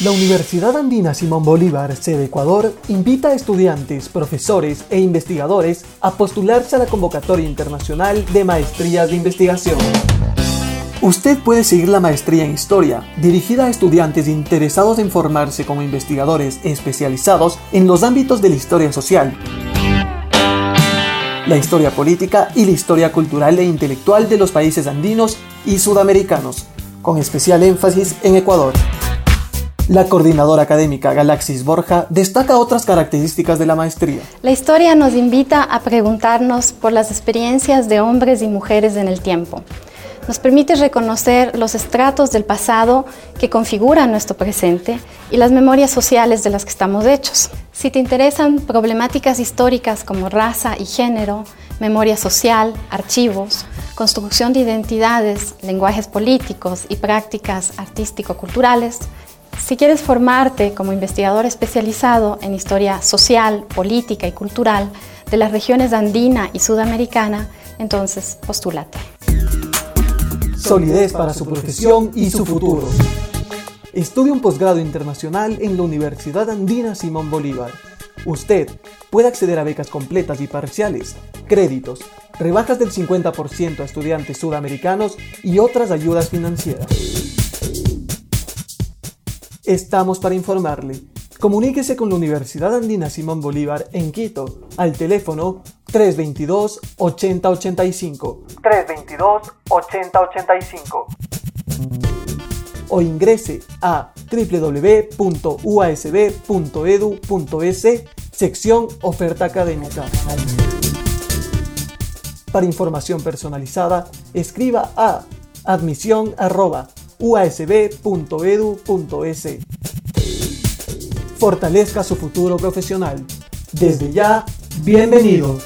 La Universidad Andina Simón Bolívar, sede Ecuador, invita a estudiantes, profesores e investigadores a postularse a la convocatoria internacional de maestrías de investigación. Usted puede seguir la maestría en historia, dirigida a estudiantes interesados en formarse como investigadores especializados en los ámbitos de la historia social, la historia política y la historia cultural e intelectual de los países andinos y sudamericanos, con especial énfasis en Ecuador. La coordinadora académica Galaxis Borja destaca otras características de la maestría. La historia nos invita a preguntarnos por las experiencias de hombres y mujeres en el tiempo. Nos permite reconocer los estratos del pasado que configuran nuestro presente y las memorias sociales de las que estamos hechos. Si te interesan problemáticas históricas como raza y género, memoria social, archivos, construcción de identidades, lenguajes políticos y prácticas artístico-culturales, si quieres formarte como investigador especializado en historia social, política y cultural de las regiones andina y sudamericana, entonces postúlate. Solidez para su profesión y su futuro. Estudia un posgrado internacional en la Universidad Andina Simón Bolívar. Usted puede acceder a becas completas y parciales, créditos, rebajas del 50% a estudiantes sudamericanos y otras ayudas financieras. Estamos para informarle. Comuníquese con la Universidad Andina Simón Bolívar en Quito al teléfono 322 8085. 322 8085. O ingrese a www.uasb.edu.es sección oferta académica. Para información personalizada, escriba a admisión usb.edu.es. Fortalezca su futuro profesional. Desde ya, bienvenido.